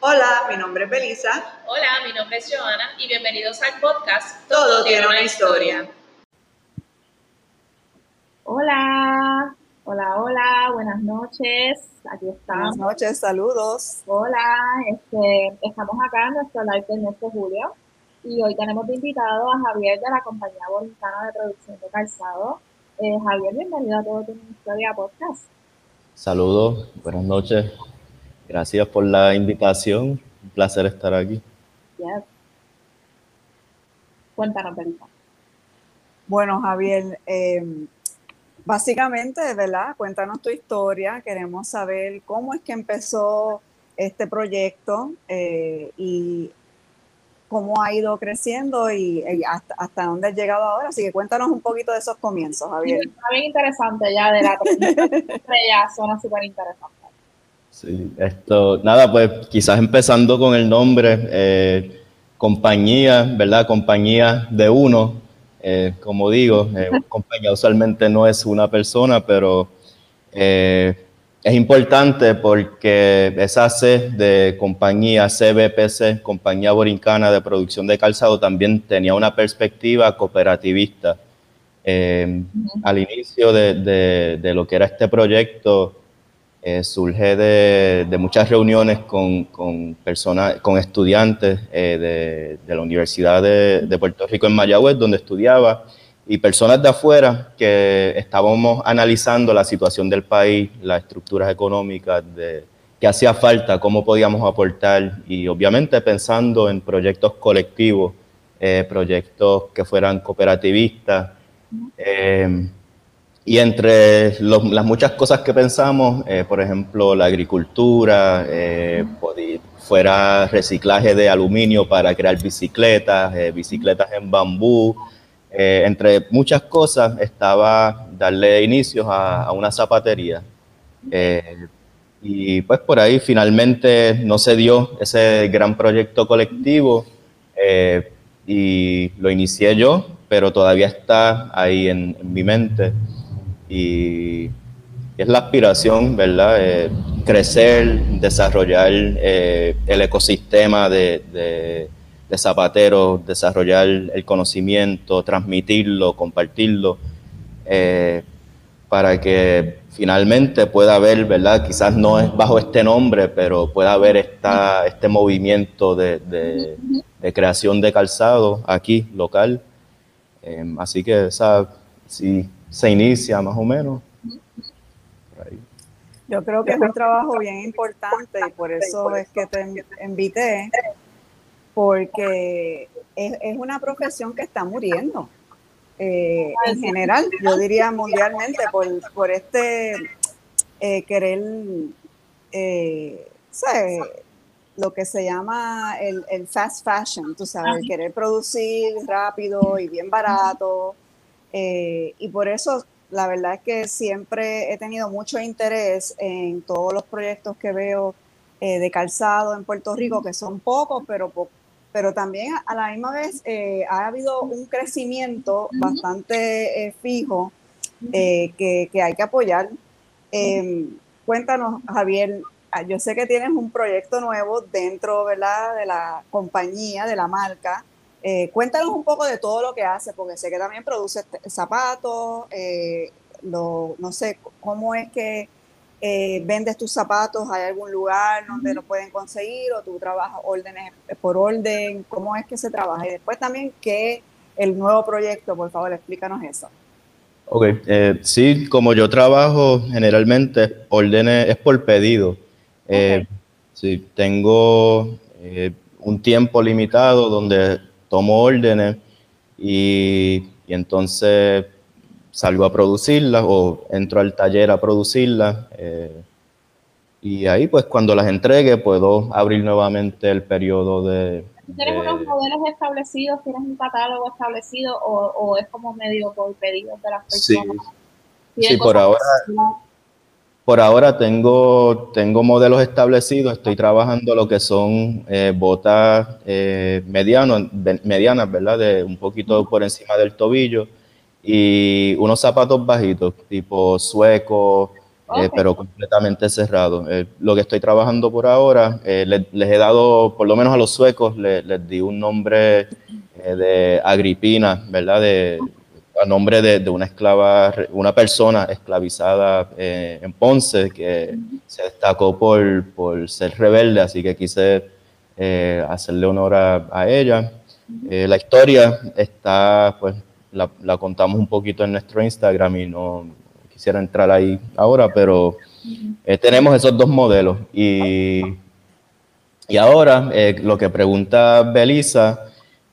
Hola, mi nombre es Belisa. Hola, mi nombre es Joana y bienvenidos al podcast Todo, tiene una historia. Hola, hola, hola, buenas noches. Aquí estamos. Buenas noches, saludos. Hola, este, estamos acá en nuestro live del mes de julio y hoy tenemos de invitado a Javier de la compañía Bolincana de Producción de Calzado. Eh, Javier, bienvenido a Todo Tiene una Historia Podcast. Saludos, buenas noches. Gracias por la invitación. Un placer estar aquí. Yes. Cuéntanos, Belisa. Bueno, Javier, eh, básicamente, ¿verdad? Cuéntanos tu historia. Queremos saber cómo es que empezó este proyecto eh, y cómo ha ido creciendo y, y hasta, hasta, dónde has llegado ahora. Así que cuéntanos un poquito de esos comienzos, Javier. Está bien interesante ya de la ya suena súper interesante. Sí, esto, nada, pues quizás empezando con el nombre, eh, compañía, ¿verdad? Compañía de uno, eh, como digo, eh, compañía usualmente no es una persona, pero es importante porque esa C de compañía CBPC, Compañía Borincana de Producción de Calzado, también tenía una perspectiva cooperativista. Eh, al inicio de, de, de, lo que era este proyecto, eh, surge de, muchas reuniones con, con, con estudiantes eh, de, la Universidad de, Puerto Rico en Mayagüez, donde estudiaba, y personas de afuera que estábamos analizando la situación del país, las estructuras económicas, de qué hacía falta, cómo podíamos aportar y obviamente pensando en proyectos colectivos, eh, proyectos que fueran cooperativistas. Eh, y entre los, las muchas cosas que pensamos, eh, por ejemplo, la agricultura, fuera reciclaje de aluminio para crear bicicletas, bicicletas en bambú, eh, entre muchas cosas, estaba darle inicio a, a una zapatería. Eh, y pues por ahí finalmente no se dio ese gran proyecto colectivo eh, y lo inicié yo, pero todavía está ahí en, en mi mente. Y es la aspiración, ¿verdad? crecer, desarrollar el ecosistema de, de zapateros, desarrollar el conocimiento, transmitirlo, compartirlo, eh, para que finalmente pueda haber, ¿verdad? Quizás no es bajo este nombre, pero pueda haber esta, este movimiento de, de, creación de calzado aquí, local. Eh, así que esa, sí, se inicia más o menos. Yo creo que es un trabajo bien importante y por eso es que te invité porque es, es, una profesión que está muriendo. Eh, en general, yo diría mundialmente, por, por este eh, querer, eh, lo que se llama el, el, fast fashion, tú sabes, querer producir rápido y bien barato. Eh, y por eso la verdad es que siempre he tenido mucho interés en todos los proyectos que veo eh, de calzado en Puerto Rico, que son pocos, pero po pero también a la misma vez eh, ha habido un crecimiento bastante fijo que, que, hay que apoyar. Em, cuéntanos, Javier, ah, yo sé que tienes un proyecto nuevo dentro ¿verdad? de la compañía, de la marca. Cuéntanos un poco de todo lo que hace, porque sé que también produce zapatos, lo, no sé, cómo es que eh, vendes tus zapatos, hay algún lugar donde lo pueden conseguir o tú trabajas órdenes por orden, cómo es que se trabaja. Y después también, ¿qué el nuevo proyecto? Por favor, explícanos eso. Ok, eh, sí, como yo trabajo generalmente, órdenes es por pedido. Eh, okay. sí, tengo eh, un tiempo limitado donde tomo órdenes y, y entonces salgo a producirlas o entro al taller a producirlas. Eh, y ahí, pues, cuando las entregue, puedo abrir nuevamente el periodo de. ¿Tienes de, unos modelos establecidos? ¿Tienes un catálogo establecido o, o es como medio por pedidos de las personas? Sí, sí por ahora. Por ahora tengo, tengo modelos establecidos, estoy trabajando lo que son eh, botas eh, medianos, medianas, ¿verdad? De un poquito por encima del tobillo y unos zapatos bajitos, tipo sueco, pero completamente cerrado. lo que estoy trabajando por ahora, les, he dado, por lo menos a los suecos, les di un nombre de Agripina, ¿verdad? De, a nombre de, una esclava, una persona esclavizada eh, en Ponce que se destacó por, por, ser rebelde, así que quise eh, hacerle honor a, ella. Eh, la historia está, pues, la, contamos un poquito en nuestro Instagram y no quisiera entrar ahí ahora, pero tenemos esos dos modelos. Y, y ahora, lo que pregunta Belisa,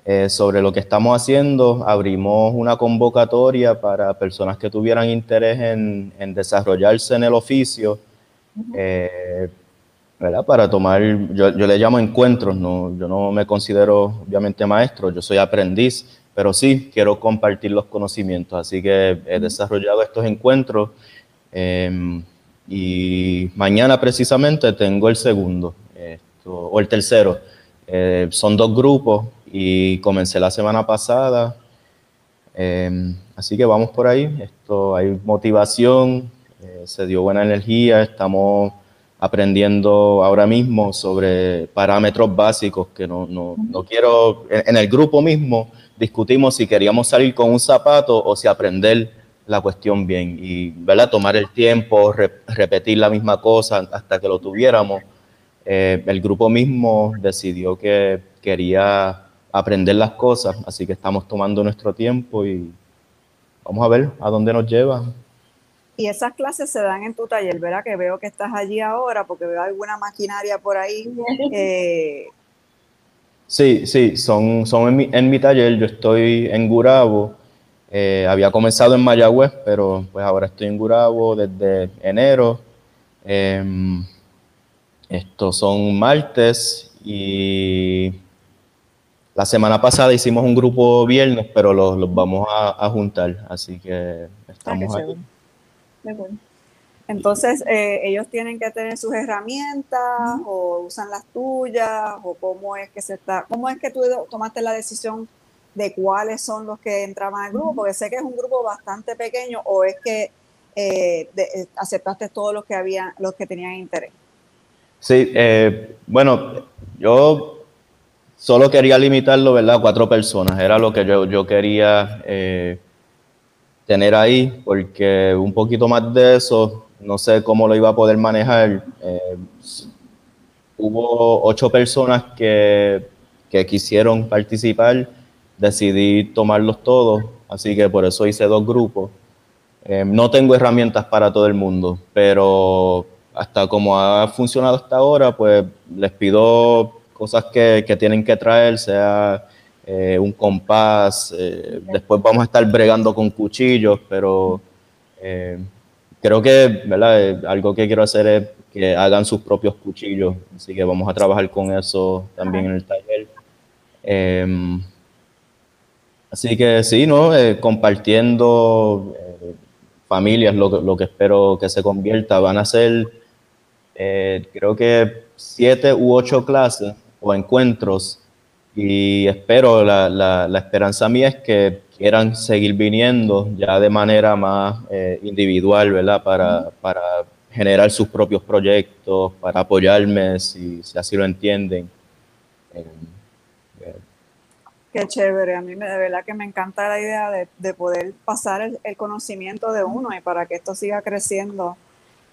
eh, sobre lo que estamos haciendo. Abrimos una convocatoria para personas que tuvieran interés en, desarrollarse en el oficio, eh, ¿verdad? Para tomar, yo, le llamo encuentros, no, yo no me considero obviamente maestro, yo soy aprendiz, pero sí quiero compartir los conocimientos, así que he desarrollado estos encuentros em, y mañana precisamente tengo el segundo, o el tercero. Eh, son dos grupos, y comencé la semana pasada. Em, así que vamos por ahí. Esto hay motivación, eh, se dio buena energía, estamos aprendiendo ahora mismo sobre parámetros básicos que no, no, no quiero, en, el grupo mismo discutimos si queríamos salir con un zapato o si aprender la cuestión bien y ¿verdad? tomar el tiempo, repetir la misma cosa hasta que lo tuviéramos. Eh, el grupo mismo decidió que quería aprender las cosas, así que estamos tomando nuestro tiempo y vamos a ver a dónde nos lleva. Y esas clases se dan en tu taller, ¿verdad? Que veo que estás allí ahora porque veo alguna maquinaria por ahí. Eh. Sí, sí, son, son en, mi, en mi taller. Yo estoy en Gurabo. Eh, había comenzado en Mayagüez, pero pues ahora estoy en Gurabo desde enero. Em, estos son martes y la semana pasada hicimos un grupo viernes, pero los, vamos a, juntar, así que estamos aquí. Entonces, eh, ellos tienen que tener sus herramientas o usan las tuyas o cómo es que se está, cómo es que tú tomaste la decisión de cuáles son los que entraban al grupo, porque sé que es un grupo bastante pequeño o es que eh, eh, aceptaste todos los que había, los que tenían interés. Sí, bueno, yo solo quería limitarlo, ¿verdad? A cuatro personas. Era lo que yo, yo quería eh, tener ahí, porque un poquito más de eso, no sé cómo lo iba a poder manejar. Eh, hubo ocho personas que, que, quisieron participar, decidí tomarlos todos, así que por eso hice dos grupos. Eh, no tengo herramientas para todo el mundo, pero hasta como ha funcionado hasta ahora, pues les pido cosas que, tienen que traer, sea eh, un compás, eh, después vamos a estar bregando con cuchillos, pero eh, creo que ¿verdad? algo que quiero hacer es que hagan sus propios cuchillos, así que vamos a trabajar con eso también en el taller. Em, así que sí, ¿no? compartiendo familias, lo, lo, que espero que se convierta, van a ser, creo que siete u ocho clases o encuentros y espero, la, la, esperanza mía es que quieran seguir viniendo ya de manera más eh, individual, ¿verdad? Para, para, generar sus propios proyectos, para apoyarme si, si así lo entienden. Eh, Qué chévere, a mí me, de verdad que me encanta la idea de, de poder pasar el, el, conocimiento de uno y para que esto siga creciendo.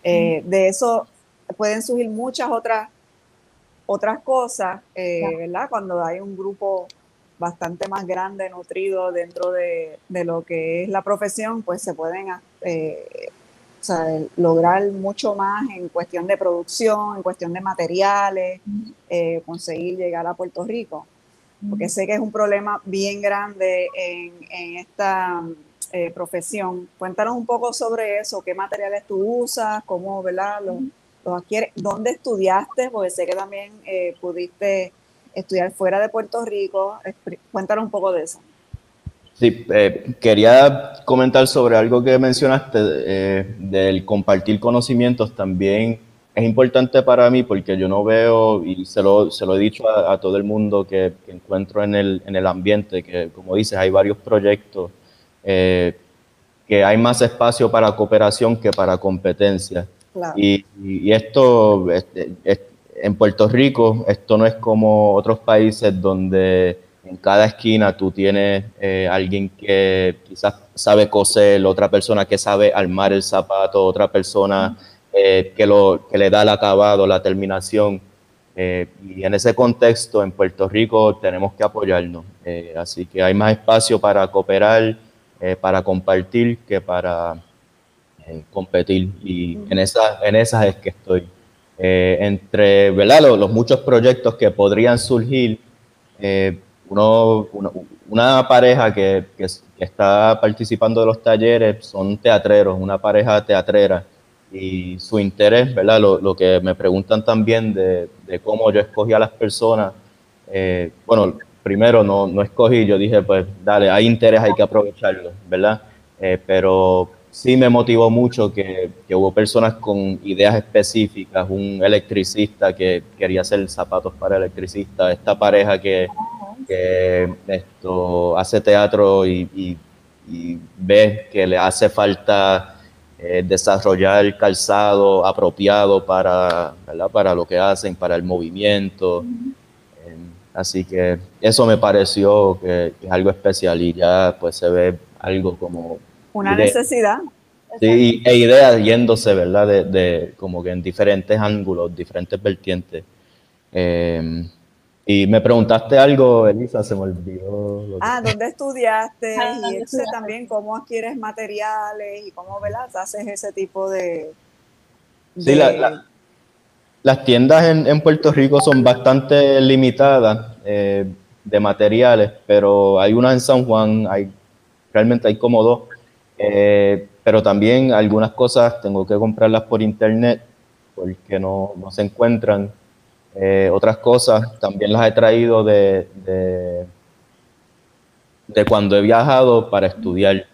Eh, de eso pueden surgir muchas otras otras cosas, eh, ¿verdad? Cuando hay un grupo bastante más grande, nutrido dentro de, lo que es la profesión, pues se pueden eh, lograr mucho más en cuestión de producción, en cuestión de materiales, eh, conseguir llegar a Puerto Rico. Porque sé que es un problema bien grande en, esta profesión. Cuéntanos un poco sobre eso, qué materiales tú usas, cómo, ¿verdad? ¿Dónde estudiaste? Porque sé que también eh, pudiste estudiar fuera de Puerto Rico. Cuéntanos un poco de eso. Sí, eh, quería comentar sobre algo que mencionaste, eh, del compartir conocimientos también es importante para mí porque yo no veo, y se lo, se lo he dicho a, todo el mundo que, encuentro en el, en el, ambiente, que como dices, hay varios proyectos que que hay más espacio para cooperación que para competencia. Y, esto, en Puerto Rico, esto no es como otros países donde en cada esquina tú tienes eh, alguien que quizás sabe coser, otra persona que sabe armar el zapato, otra persona eh, que, lo, que le da el acabado, la terminación. Eh, y en ese contexto, en Puerto Rico, tenemos que apoyarnos. así que hay más espacio para cooperar, para compartir, que para competir. Y en, esa, en esas es que estoy. entre ¿verdad? Los, muchos proyectos que podrían surgir, uno, una pareja que, que, está participando de los talleres son teatreros, una pareja teatrera. Y su interés, ¿verdad? Lo, lo que me preguntan también de, de, cómo yo escogí a las personas. Eh, bueno, primero no, no escogí, yo dije, pues dale, hay interés, hay que aprovecharlo, ¿verdad? Eh, pero sí me motivó mucho que, que, hubo personas con ideas específicas, un electricista que quería hacer zapatos para electricista, esta pareja que esto hace teatro y, ve que le hace falta eh, desarrollar calzado apropiado para, para lo que hacen, para el movimiento. Eh, así que eso me pareció que, es algo especial y ya pues se ve algo como... Una necesidad. Sí, e ideas yéndose, ¿verdad? De, como que en diferentes ángulos, diferentes vertientes. Eh, y me preguntaste algo, Elisa, se me olvidó. Ah, ¿dónde estudiaste? Ah, y sé también cómo adquieres materiales y cómo ¿verdad? haces ese tipo de... Sí, las tiendas en, Puerto Rico son bastante limitadas eh, de materiales, pero hay una en San Juan, hay realmente hay como dos, eh, pero también algunas cosas tengo que comprarlas por internet porque no, no se encuentran eh, otras cosas también las he traído de, de, cuando he viajado para estudiar.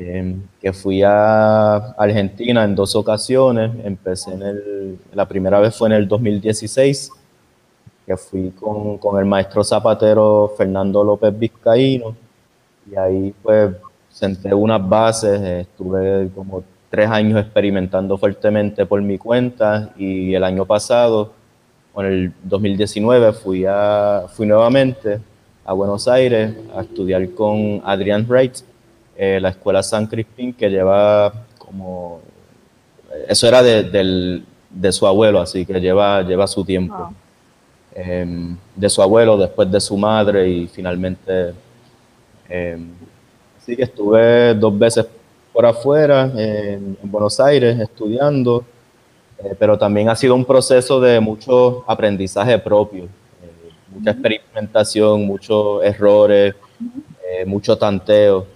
Em, que fui a Argentina en dos ocasiones. Empecé en el, la primera vez fue en el 2016, que fui con, con el maestro zapatero Fernando López Vizcaíno. Y ahí pues senté unas bases, estuve como tres años experimentando fuertemente por mi cuenta y el año pasado en el 2019 fui, a, fui nuevamente a Buenos Aires a estudiar con Adrian Wright, eh, la escuela San Crispín, que lleva como... Eso era de, su abuelo, así que lleva, lleva su tiempo. Em, de su abuelo, después de su madre y finalmente... Em, que estuve dos veces por afuera, en Buenos Aires, estudiando. Eh, pero también ha sido un proceso de mucho aprendizaje propio, eh, mucha experimentación, muchos errores, eh, mucho tanteo.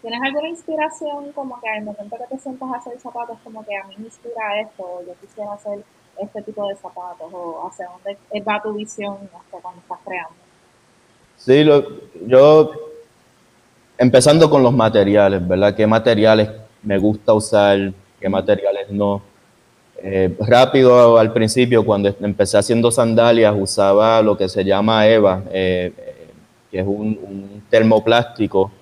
¿Tienes alguna inspiración como que al momento que te sientas a hacer zapatos, como que a mí me inspira esto, o yo quisiera hacer este tipo de zapatos, o hacia dónde va tu visión hasta cuando estás creando? Sí, yo, empezando con los materiales, ¿verdad? ¿Qué materiales me gusta usar? qué materiales no. Eh, rápido al principio, cuando empecé haciendo sandalias, usaba lo que se llama EVA, eh, que es un, termoplástico.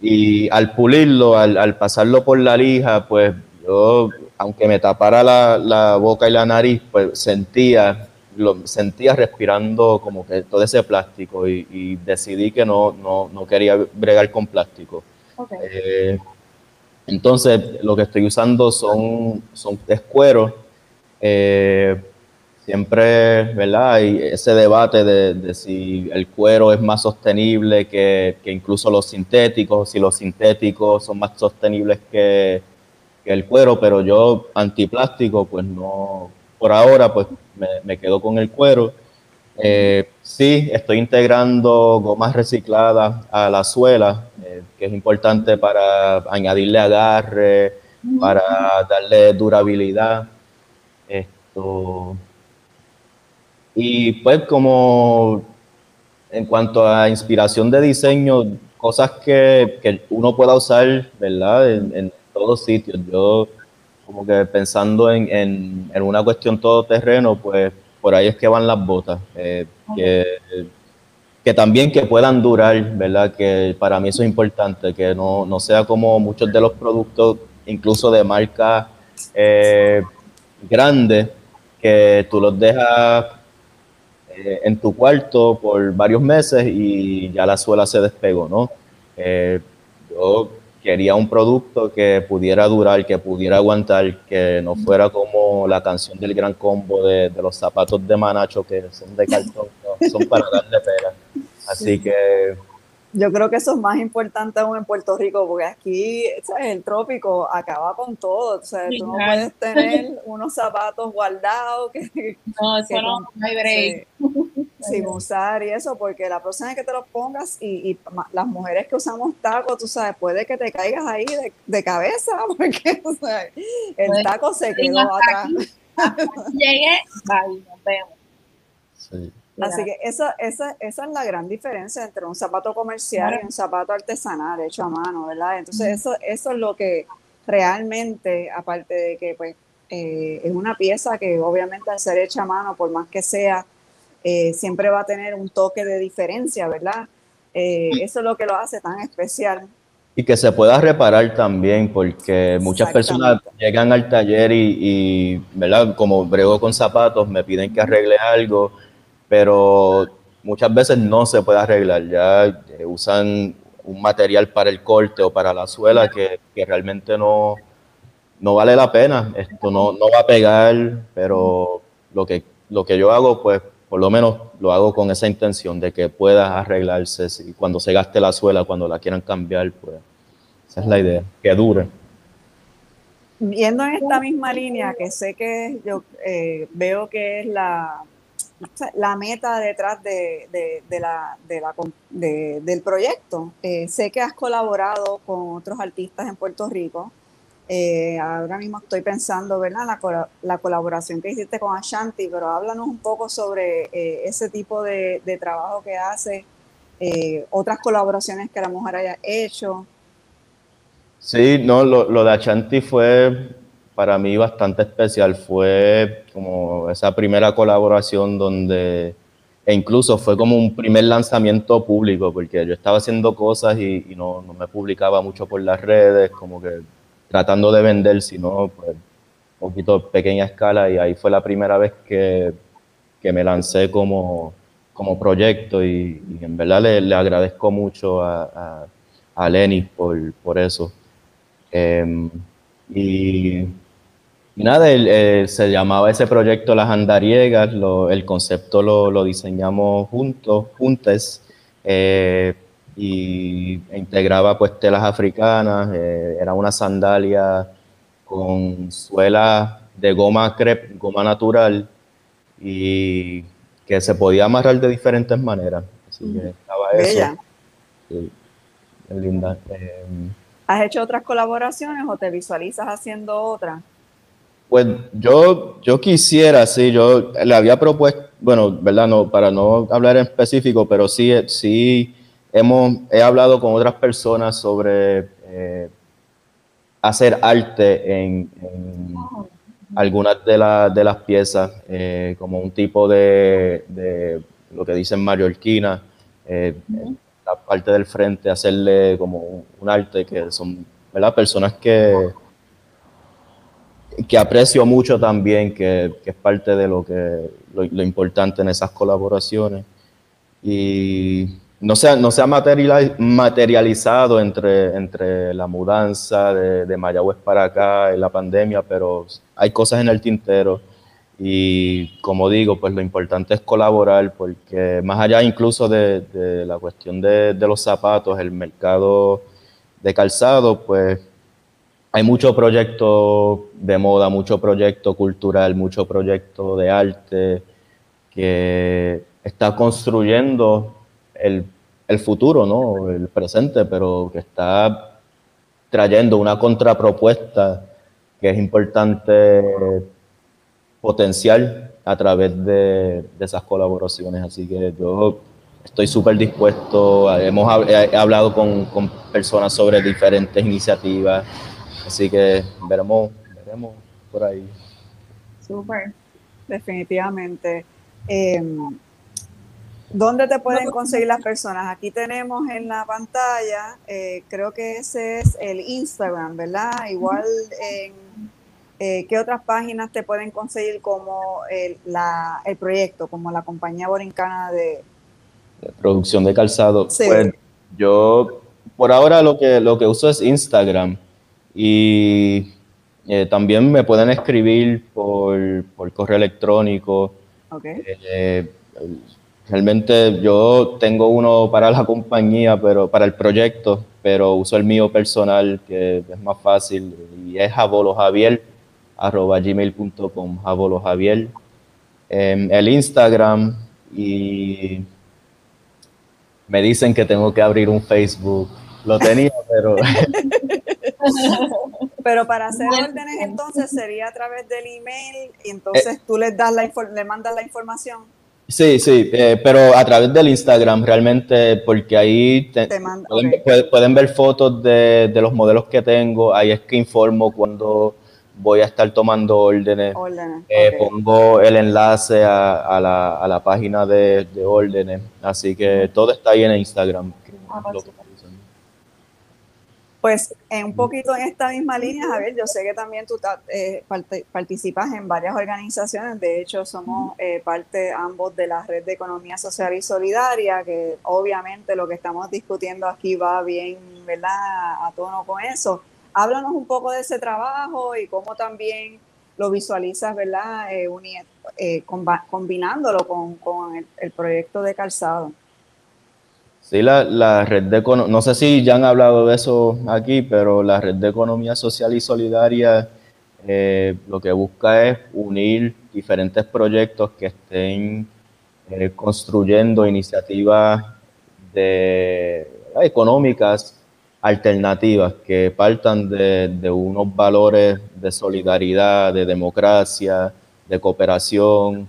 Y al pulirlo, al, pasarlo por la lija, pues yo, aunque me tapara la, boca y la nariz, pues sentía, lo, sentía respirando como que todo ese plástico y, decidí que no, no, quería bregar con plástico. Eh, entonces, lo que estoy usando son, son cuero. Eh, siempre, ¿verdad? Hay ese debate de, si el cuero es más sostenible que, incluso los sintéticos, si los sintéticos son más sostenibles que, el cuero, pero yo antiplástico, pues no, por ahora, pues me, quedo con el cuero. Eh, sí, estoy integrando gomas recicladas a la suela, eh, que es importante para añadirle agarre, para darle durabilidad. Esto. Y pues como en cuanto a inspiración de diseño, cosas que, uno pueda usar, ¿verdad? En, todos sitios. Yo como que pensando en, en, en una cuestión todoterreno, pues por ahí es que van las botas. Eh, que que también que puedan durar, ¿verdad? Que para mí eso es importante, que no, no sea como muchos de los productos, incluso de marca eh, grande, que tú los dejas eh, en tu cuarto por varios meses y ya la suela se despegó, ¿no? Eh, yo quería un producto que pudiera durar, que pudiera aguantar, que no fuera como la canción del gran combo de, de los zapatos de Manacho que son de cartón, son para darle pena. Así que yo creo que eso es más importante aún en Puerto Rico, porque aquí ¿sabes? el trópico acaba con todo. O sea, tú no puedes tener unos zapatos guardados que, no, eso no, hay break. Sin usar y eso, porque la próxima vez que te los pongas y, las mujeres que usamos tacos, tú sabes, puede que te caigas ahí de, cabeza, porque o sea, el pues, taco se quedó atrás. Llegué, bye, nos vemos. Sí. Así que esa, esa, esa, es la gran diferencia entre un zapato comercial y un zapato artesanal hecho a mano, ¿verdad? Entonces eso, eso es lo que realmente, aparte de que pues eh, es una pieza que obviamente al ser hecha a mano, por más que sea, eh, siempre va a tener un toque de diferencia, ¿verdad? Eh, eso es lo que lo hace tan especial. Y que se pueda reparar también, porque muchas personas llegan al taller y, y, ¿verdad? Como brego con zapatos, me piden que arregle algo pero muchas veces no se puede arreglar. Ya eh, usan un material para el corte o para la suela que, que realmente no, no vale la pena. Esto no, no va a pegar, pero lo que, lo que yo hago, pues por lo menos lo hago con esa intención de que pueda arreglarse si, cuando se gaste la suela, cuando la quieran cambiar, pues esa es la idea, que dure. Viendo en esta misma línea, que sé que yo eh, veo que es la, la meta detrás de, la, del proyecto. Eh, sé que has colaborado con otros artistas en Puerto Rico. Eh, ahora mismo estoy pensando, ¿verdad? La, la, colaboración que hiciste con Ashanti, pero háblanos un poco sobre eh, ese tipo de, trabajo que hace, otras colaboraciones que la mujer haya hecho. Sí, no, lo, de Ashanti fue para mí bastante especial fue como esa primera colaboración donde, e incluso fue como un primer lanzamiento público, porque yo estaba haciendo cosas y, no, me publicaba mucho por las redes, como que tratando de vender, sino pues un poquito pequeña escala, y ahí fue la primera vez que, que me lancé como, como proyecto y, en verdad le, le, agradezco mucho a, a, a Lenny por, por eso. Em, y nada, eh, se llamaba ese proyecto Las Andariegas, el concepto lo, diseñamos juntos, juntes, eh, y integraba pues telas africanas, eh, era una sandalia con suela de goma crepe, goma natural, y que se podía amarrar de diferentes maneras. Así que estaba eso. Sí, linda. ¿Has hecho otras colaboraciones o te visualizas haciendo otras? Pues yo, yo quisiera, sí, yo le había propuesto, bueno, verdad, no, para no hablar en específico, pero sí, sí hemos, he hablado con otras personas sobre eh, hacer arte en, algunas de, de, las piezas, eh, como un tipo de, de, lo que dicen mallorquina, eh, la parte del frente, hacerle como un arte que son, ¿verdad? Personas que que aprecio mucho también, que, es parte de lo que lo, importante en esas colaboraciones. Y no se, no se ha materializado entre, entre la mudanza de, de Mayagüez para acá, en la pandemia, pero hay cosas en el tintero. Y como digo, pues lo importante es colaborar, porque más allá incluso de, de la cuestión de, de los zapatos, el mercado de calzado, pues hay mucho proyecto de moda, mucho proyecto cultural, mucho proyecto de arte que está construyendo el, futuro, ¿no? el presente, pero que está trayendo una contrapropuesta que es importante potencial a través de, esas colaboraciones. Así que yo estoy súper dispuesto, hemos he hablado con, con personas sobre diferentes iniciativas Así que veremos, veremos por ahí. Súper, definitivamente. Em, ¿Dónde te pueden conseguir las personas? Aquí tenemos en la pantalla, eh, creo que ese es el Instagram, ¿verdad? Igual, en, eh, ¿qué otras páginas te pueden conseguir como el, proyecto, como la compañía borincana de... producción de calzado? Pues yo, por ahora lo que, lo que uso es Instagram y eh, también me pueden escribir por, correo electrónico. Okay. Realmente yo tengo uno para la compañía, pero para el proyecto, pero uso el mío personal, que es más fácil, y es gmail.com javolojavier. Eh, el Instagram y me dicen que tengo que abrir un Facebook. Lo tenía, pero... pero para hacer órdenes entonces sería a través del email y entonces tú les das la le mandas la información. Sí, sí, eh, pero a través del Instagram realmente, porque ahí pueden, ver fotos de, los modelos que tengo, ahí es que informo cuando voy a estar tomando órdenes. Eh, pongo el enlace a, la, página de, órdenes, así que todo está ahí en Instagram. Ah, pues pues un poquito en esta misma línea, Javier, yo sé que también tú eh, participas en varias organizaciones, de hecho somos eh, parte ambos de la Red de Economía Social y Solidaria, que obviamente lo que estamos discutiendo aquí va bien, ¿verdad?, a tono con eso. Háblanos un poco de ese trabajo y cómo también lo visualizas, ¿verdad?, eh, combinándolo con, el proyecto de calzado. Sí, la, red de no sé si ya han hablado de eso aquí, pero la red de economía social y solidaria eh, lo que busca es unir diferentes proyectos que estén eh, construyendo iniciativas de, económicas alternativas que partan de, unos valores de solidaridad, de democracia, de cooperación.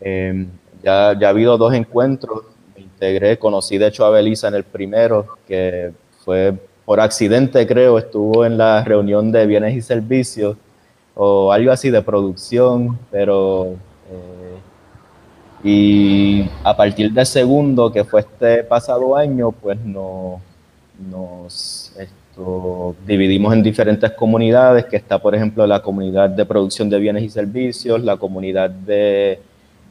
Eh, ya, ya ha habido dos encuentros integré, conocí de hecho a Belisa en el primero, que fue por accidente creo, estuvo en la reunión de bienes y servicios o algo así de producción, pero... Eh, y a partir del segundo, que fue este pasado año, pues no, nos dividimos en diferentes comunidades, que está por ejemplo la comunidad de producción de bienes y servicios, la comunidad de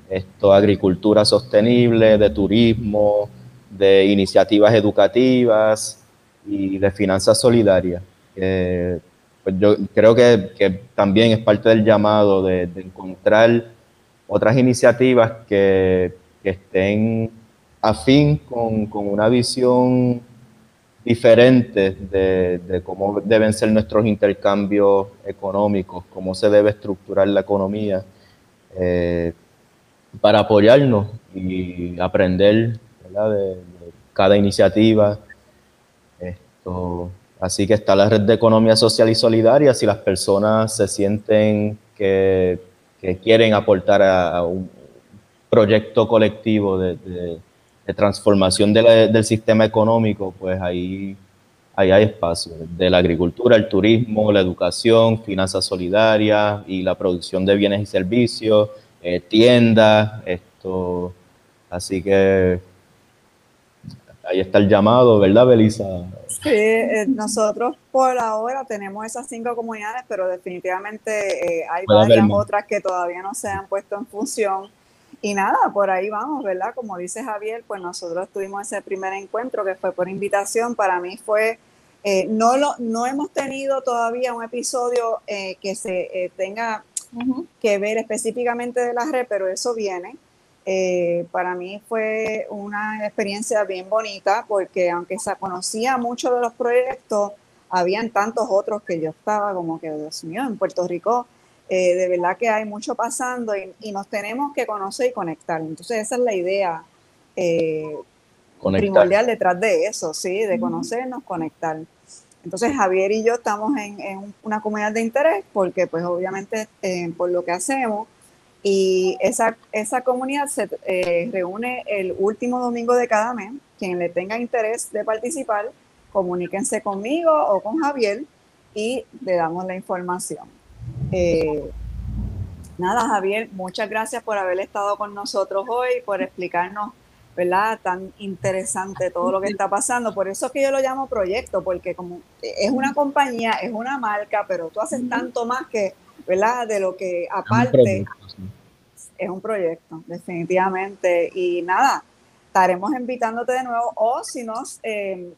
esto, agricultura sostenible, de turismo, de iniciativas educativas y de finanzas solidarias. pues yo creo que, también es parte del llamado de, encontrar otras iniciativas que, estén afín con, con una visión diferente de, cómo deben ser nuestros intercambios económicos, cómo se debe estructurar la economía. Eh, para apoyarnos y aprender De, cada iniciativa. Esto, así que está la red de economía social y solidaria. Si las personas se sienten que, quieren aportar a, un proyecto colectivo de, transformación del sistema económico, pues ahí, ahí hay espacio. De la agricultura, el turismo, la educación, finanzas solidarias y la producción de bienes y servicios eh, tiendas, esto, así que ahí está el llamado, ¿verdad, Belisa? Sí, eh, nosotros por ahora tenemos esas cinco comunidades, pero definitivamente eh, hay varias otras que todavía no se han puesto en función. Y nada, por ahí vamos, ¿verdad? Como dice Javier, pues nosotros tuvimos ese primer encuentro que fue por invitación. Para mí fue, no, lo, no hemos tenido todavía un episodio que se tenga que ver específicamente de la red, pero eso viene. Eh, para mí fue una experiencia bien bonita porque aunque se conocía mucho de los proyectos, habían tantos otros que yo estaba como que, Dios mío, en Puerto Rico, eh, de verdad que hay mucho pasando y, nos tenemos que conocer y conectar. Entonces esa es la idea eh, primordial detrás de eso, sí, de conocernos, conectar. Entonces Javier y yo estamos en, una comunidad de interés porque pues obviamente eh, por lo que hacemos y esa, esa comunidad se eh, reúne el último domingo de cada mes. Quien le tenga interés de participar, comuníquense conmigo o con Javier y le damos la información. Eh, nada, Javier, muchas gracias por haber estado con nosotros hoy, por explicarnos ¿verdad? Tan interesante todo lo que está pasando. Por eso es que yo lo llamo proyecto, porque como es una compañía, es una marca, pero tú haces tanto más que, ¿verdad? De lo que aparte es un proyecto, definitivamente. Y nada, estaremos invitándote de nuevo o si nos eh,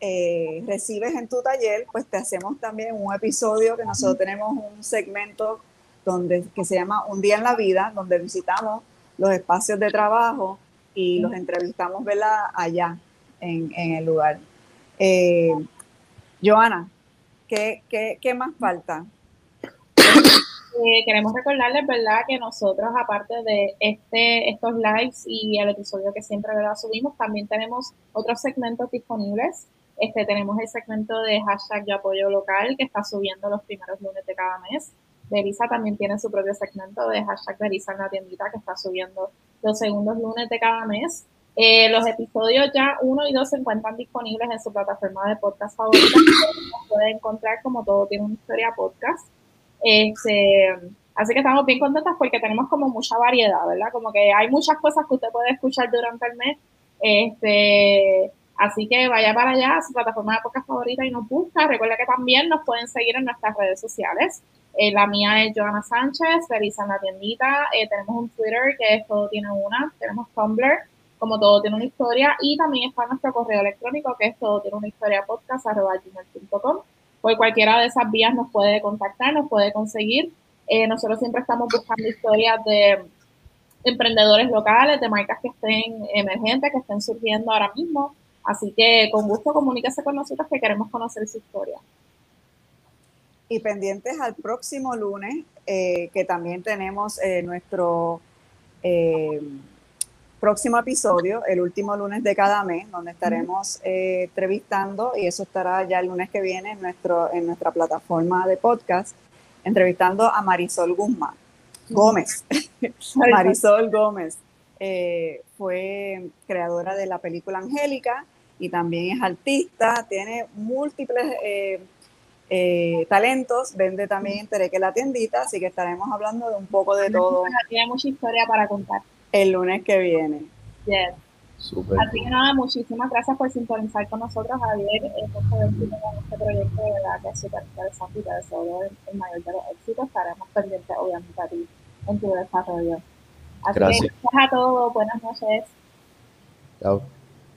eh, recibes en tu taller, pues te hacemos también un episodio que nosotros tenemos un segmento donde, que se llama Un día en la vida, donde visitamos los espacios de trabajo y los entrevistamos ¿verdad? allá en, el lugar. Eh, Joana, ¿qué, qué, más falta? Eh, queremos recordarles, ¿verdad?, que nosotros, aparte de este, estos lives y el episodio que siempre ¿verdad? subimos, también tenemos otros segmentos disponibles. Este, tenemos el segmento de hashtag de apoyo local que está subiendo los primeros lunes de cada mes. Berisa también tiene su propio segmento de hashtag Berisa en la tiendita que está subiendo los segundos lunes de cada mes. Eh, los episodios ya uno y dos se encuentran disponibles en su plataforma de podcast favorita. pueden encontrar como todo tiene una historia podcast. Este, así que estamos bien contentas porque tenemos como mucha variedad, ¿verdad? Como que hay muchas cosas que usted puede escuchar durante el mes. Este, así que vaya para allá su plataforma de podcast favorita y nos busca. Recuerda que también nos pueden seguir en nuestras redes sociales. Eh, la mía es Joana Sánchez, Felisa en la tiendita. Eh, tenemos un Twitter que es Todo Tiene Una. Tenemos Tumblr, como Todo Tiene Una Historia. Y también está nuestro correo electrónico que es Todo Tiene Una Historia Podcast gmail.com. Por cualquiera de esas vías nos puede contactar, nos puede conseguir. Eh, nosotros siempre estamos buscando historias de emprendedores locales, de marcas que estén emergentes, que estén surgiendo ahora mismo. Así que con gusto comuníquese con nosotros que queremos conocer su historia y pendientes al próximo lunes, eh, que también tenemos eh, nuestro eh, próximo episodio, el último lunes de cada mes, donde estaremos entrevistando, y eso estará ya el lunes que viene en, nuestro, en nuestra plataforma de podcast, entrevistando a Marisol Guzmán. Gómez. Marisol Gómez. fue creadora de la película Angélica y también es artista, tiene múltiples eh, talentos, vende también que la tiendita, así que estaremos hablando de un poco de todo. Tiene mucha historia para contar. El lunes que viene. Yes. Super. Así que nada, muchísimas gracias por sintonizar con nosotros, Javier, en este proyecto, de verdad que es súper interesante y te deseo el, mayor de los éxitos. Estaremos pendientes, obviamente, a ti en tu desarrollo. Así gracias. que gracias a todos, buenas noches. Chao.